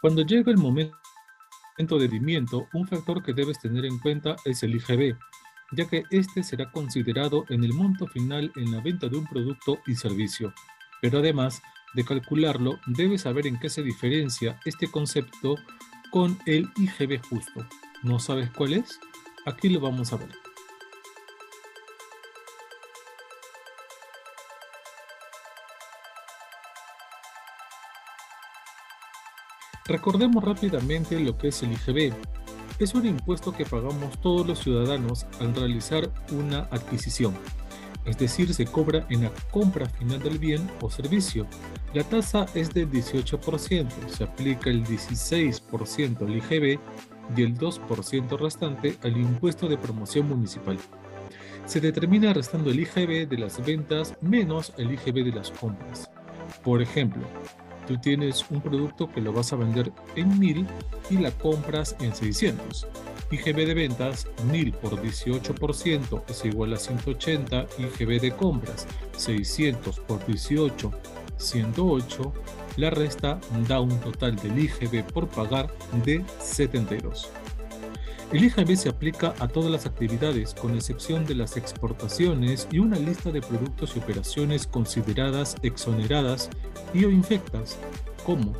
Cuando llega el momento de rendimiento, un factor que debes tener en cuenta es el IGB, ya que este será considerado en el monto final en la venta de un producto y servicio. Pero además de calcularlo, debes saber en qué se diferencia este concepto con el IGB justo. ¿No sabes cuál es? Aquí lo vamos a ver. Recordemos rápidamente lo que es el IGB. Es un impuesto que pagamos todos los ciudadanos al realizar una adquisición, es decir, se cobra en la compra final del bien o servicio. La tasa es del 18%, se aplica el 16% al IGB y el 2% restante al impuesto de promoción municipal. Se determina restando el IGB de las ventas menos el IGB de las compras. Por ejemplo, tú tienes un producto que lo vas a vender en 1000 y la compras en 600. IGB de ventas 1000 por 18% es igual a 180. IGB de compras 600 por 18, 108. La resta da un total del IGB por pagar de 72. El IGB se aplica a todas las actividades, con excepción de las exportaciones y una lista de productos y operaciones consideradas exoneradas y o infectas, como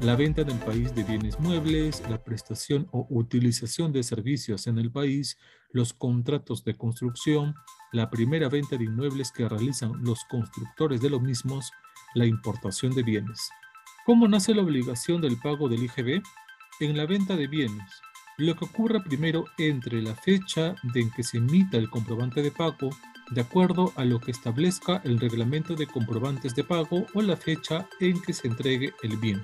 la venta en el país de bienes muebles, la prestación o utilización de servicios en el país, los contratos de construcción, la primera venta de inmuebles que realizan los constructores de los mismos, la importación de bienes. ¿Cómo nace la obligación del pago del IGB? En la venta de bienes, lo que ocurra primero entre la fecha de en que se emita el comprobante de pago, de acuerdo a lo que establezca el reglamento de comprobantes de pago o la fecha en que se entregue el bien.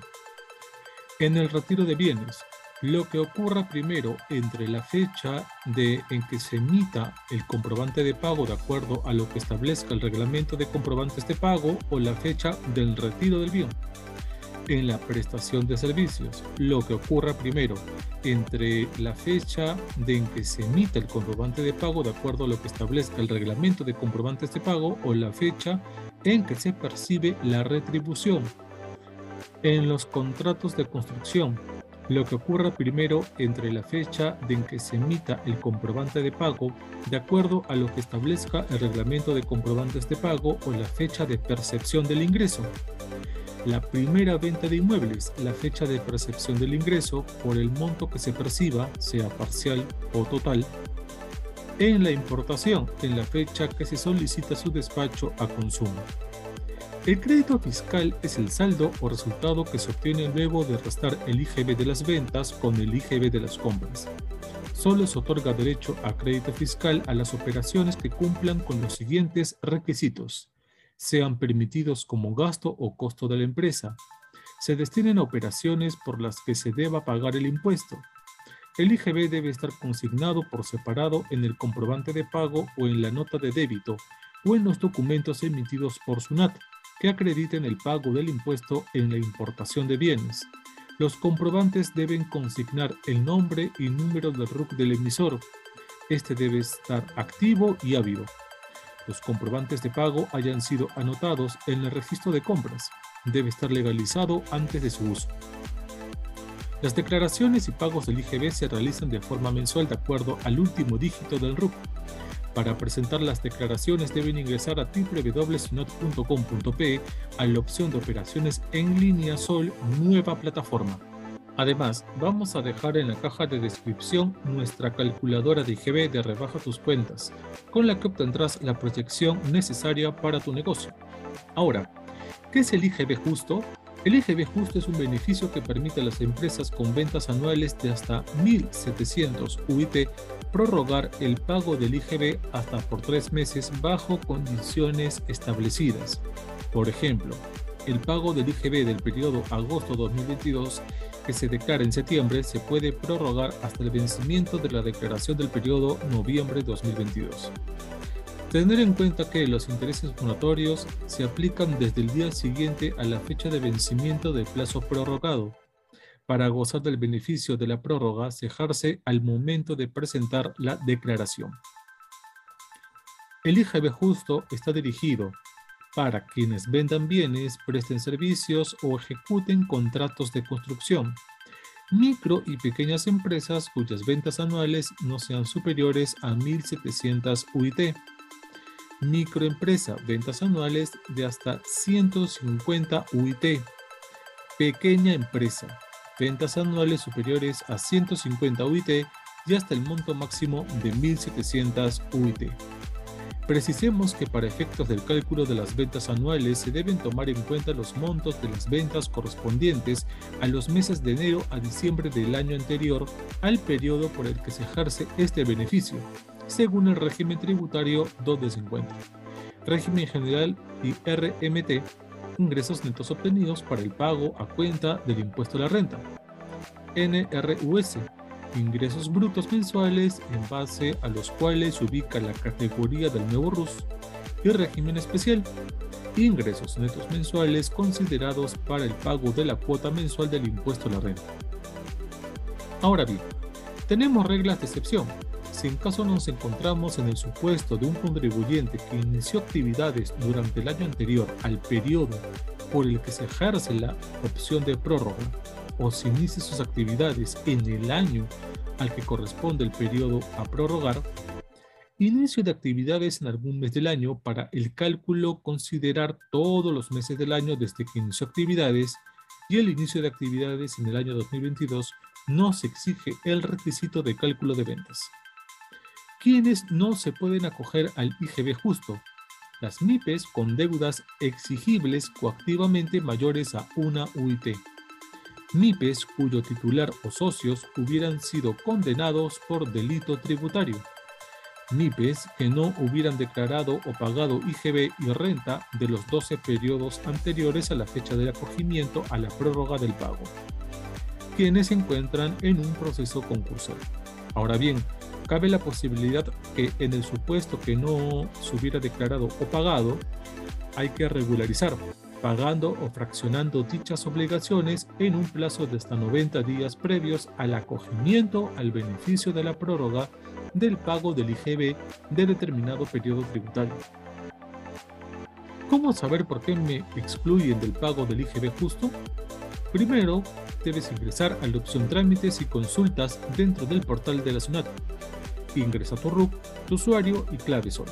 En el retiro de bienes, lo que ocurra primero entre la fecha de en que se emita el comprobante de pago de acuerdo a lo que establezca el reglamento de comprobantes de pago o la fecha del retiro del bien en la prestación de servicios. Lo que ocurra primero entre la fecha de en que se emita el comprobante de pago de acuerdo a lo que establezca el reglamento de comprobantes de pago o la fecha en que se percibe la retribución. En los contratos de construcción, lo que ocurra primero entre la fecha de en que se emita el comprobante de pago de acuerdo a lo que establezca el reglamento de comprobantes de pago o la fecha de percepción del ingreso la primera venta de inmuebles, la fecha de percepción del ingreso por el monto que se perciba, sea parcial o total, en la importación, en la fecha que se solicita su despacho a consumo. El crédito fiscal es el saldo o resultado que se obtiene luego de restar el IGB de las ventas con el IGB de las compras. Solo se otorga derecho a crédito fiscal a las operaciones que cumplan con los siguientes requisitos sean permitidos como gasto o costo de la empresa, se destinen a operaciones por las que se deba pagar el impuesto. El IGB debe estar consignado por separado en el comprobante de pago o en la nota de débito o en los documentos emitidos por SUNAT que acrediten el pago del impuesto en la importación de bienes. Los comprobantes deben consignar el nombre y número del RUC del emisor. Este debe estar activo y ávido los comprobantes de pago hayan sido anotados en el registro de compras. Debe estar legalizado antes de su uso. Las declaraciones y pagos del IGB se realizan de forma mensual de acuerdo al último dígito del RUC. Para presentar las declaraciones deben ingresar a www.sinot.com.pe a la opción de operaciones en línea Sol Nueva Plataforma. Además, vamos a dejar en la caja de descripción nuestra calculadora de IGB de Rebaja tus cuentas, con la que obtendrás la proyección necesaria para tu negocio. Ahora, ¿qué es el IGB justo? El IGB justo es un beneficio que permite a las empresas con ventas anuales de hasta 1.700 UIT prorrogar el pago del IGB hasta por tres meses bajo condiciones establecidas. Por ejemplo, el pago del IGB del periodo agosto 2022 que se declara en septiembre se puede prorrogar hasta el vencimiento de la declaración del periodo noviembre 2022. Tener en cuenta que los intereses moratorios se aplican desde el día siguiente a la fecha de vencimiento del plazo prorrogado. Para gozar del beneficio de la prórroga, cejarse al momento de presentar la declaración. El IGB justo está dirigido para quienes vendan bienes, presten servicios o ejecuten contratos de construcción. Micro y pequeñas empresas cuyas ventas anuales no sean superiores a 1.700 UIT. Microempresa, ventas anuales de hasta 150 UIT. Pequeña empresa, ventas anuales superiores a 150 UIT y hasta el monto máximo de 1.700 UIT. Precisemos que para efectos del cálculo de las ventas anuales se deben tomar en cuenta los montos de las ventas correspondientes a los meses de enero a diciembre del año anterior al periodo por el que se ejerce este beneficio, según el régimen tributario 2 de 50, régimen general y RMT, ingresos netos obtenidos para el pago a cuenta del impuesto a la renta, NRUS, ingresos brutos mensuales en base a los cuales se ubica la categoría del nuevo RUS y régimen especial, ingresos netos mensuales considerados para el pago de la cuota mensual del impuesto a la renta. Ahora bien, tenemos reglas de excepción. Si en caso nos encontramos en el supuesto de un contribuyente que inició actividades durante el año anterior al periodo por el que se ejerce la opción de prórroga o se inicie sus actividades en el año al que corresponde el periodo a prorrogar, inicio de actividades en algún mes del año para el cálculo considerar todos los meses del año desde que inició actividades y el inicio de actividades en el año 2022 no se exige el requisito de cálculo de ventas. ¿Quiénes no se pueden acoger al IGB justo? Las MIPES con deudas exigibles coactivamente mayores a una UIT. MIPES cuyo titular o socios hubieran sido condenados por delito tributario. MIPES que no hubieran declarado o pagado IGB y renta de los 12 periodos anteriores a la fecha del acogimiento a la prórroga del pago, quienes se encuentran en un proceso concursal. Ahora bien, cabe la posibilidad que en el supuesto que no se hubiera declarado o pagado, hay que regularizar pagando o fraccionando dichas obligaciones en un plazo de hasta 90 días previos al acogimiento al beneficio de la prórroga del pago del IGB de determinado periodo tributario. ¿Cómo saber por qué me excluyen del pago del IGB justo? Primero, debes ingresar a la opción Trámites y Consultas dentro del portal de la SUNAT. Ingresa tu RUC, tu usuario y clave SOL.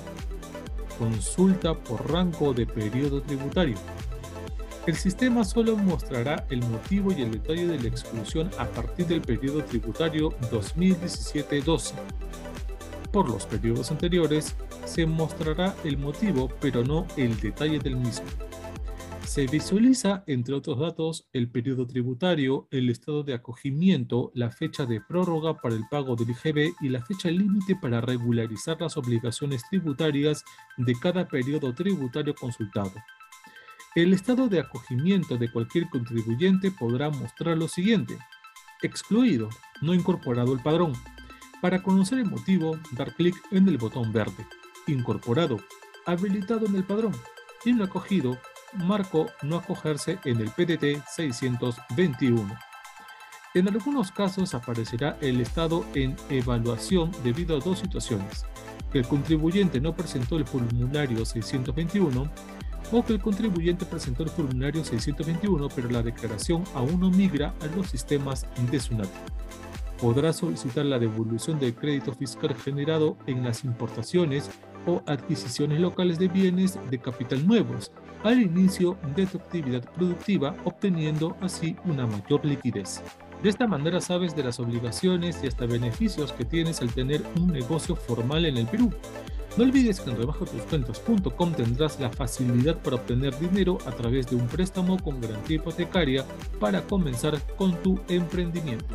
Consulta por rango de periodo tributario el sistema solo mostrará el motivo y el detalle de la exclusión a partir del periodo tributario 2017-12. Por los periodos anteriores se mostrará el motivo pero no el detalle del mismo. Se visualiza, entre otros datos, el periodo tributario, el estado de acogimiento, la fecha de prórroga para el pago del IGB y la fecha límite para regularizar las obligaciones tributarias de cada periodo tributario consultado. El estado de acogimiento de cualquier contribuyente podrá mostrar lo siguiente. Excluido, no incorporado el padrón. Para conocer el motivo, dar clic en el botón verde. Incorporado, habilitado en el padrón. Y no acogido, marco no acogerse en el PDT 621. En algunos casos aparecerá el estado en evaluación debido a dos situaciones. Que el contribuyente no presentó el formulario 621 o que el contribuyente presentó el formulario 621 pero la declaración aún no migra a los sistemas de SUNAT. Podrá solicitar la devolución del crédito fiscal generado en las importaciones o adquisiciones locales de bienes de capital nuevos al inicio de tu actividad productiva, obteniendo así una mayor liquidez. De esta manera sabes de las obligaciones y hasta beneficios que tienes al tener un negocio formal en el Perú. No olvides que en rebajotuscuentas.com tendrás la facilidad para obtener dinero a través de un préstamo con garantía hipotecaria para comenzar con tu emprendimiento.